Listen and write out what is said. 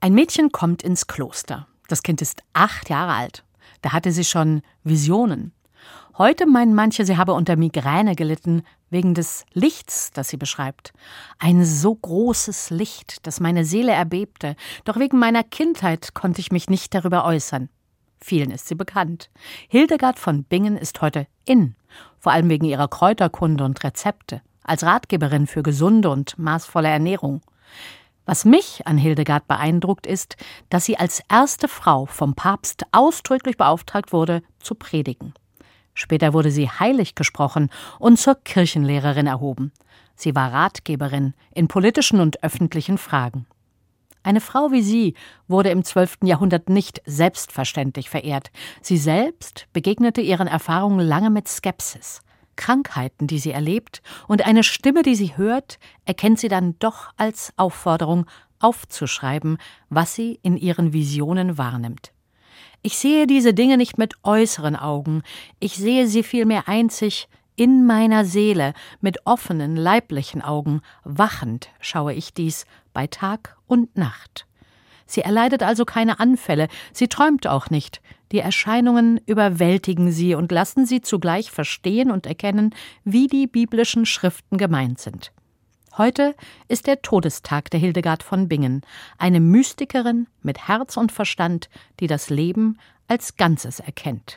Ein Mädchen kommt ins Kloster. Das Kind ist acht Jahre alt. Da hatte sie schon Visionen. Heute meinen manche, sie habe unter Migräne gelitten, wegen des Lichts, das sie beschreibt. Ein so großes Licht, dass meine Seele erbebte, doch wegen meiner Kindheit konnte ich mich nicht darüber äußern. Vielen ist sie bekannt. Hildegard von Bingen ist heute in, vor allem wegen ihrer Kräuterkunde und Rezepte, als Ratgeberin für gesunde und maßvolle Ernährung. Was mich an Hildegard beeindruckt ist, dass sie als erste Frau vom Papst ausdrücklich beauftragt wurde, zu predigen. Später wurde sie heilig gesprochen und zur Kirchenlehrerin erhoben. Sie war Ratgeberin in politischen und öffentlichen Fragen. Eine Frau wie sie wurde im 12. Jahrhundert nicht selbstverständlich verehrt. Sie selbst begegnete ihren Erfahrungen lange mit Skepsis. Krankheiten, die sie erlebt, und eine Stimme, die sie hört, erkennt sie dann doch als Aufforderung, aufzuschreiben, was sie in ihren Visionen wahrnimmt. Ich sehe diese Dinge nicht mit äußeren Augen, ich sehe sie vielmehr einzig in meiner Seele, mit offenen, leiblichen Augen, wachend schaue ich dies bei Tag und Nacht. Sie erleidet also keine Anfälle, sie träumt auch nicht, die Erscheinungen überwältigen sie und lassen sie zugleich verstehen und erkennen, wie die biblischen Schriften gemeint sind. Heute ist der Todestag der Hildegard von Bingen, eine Mystikerin mit Herz und Verstand, die das Leben als Ganzes erkennt.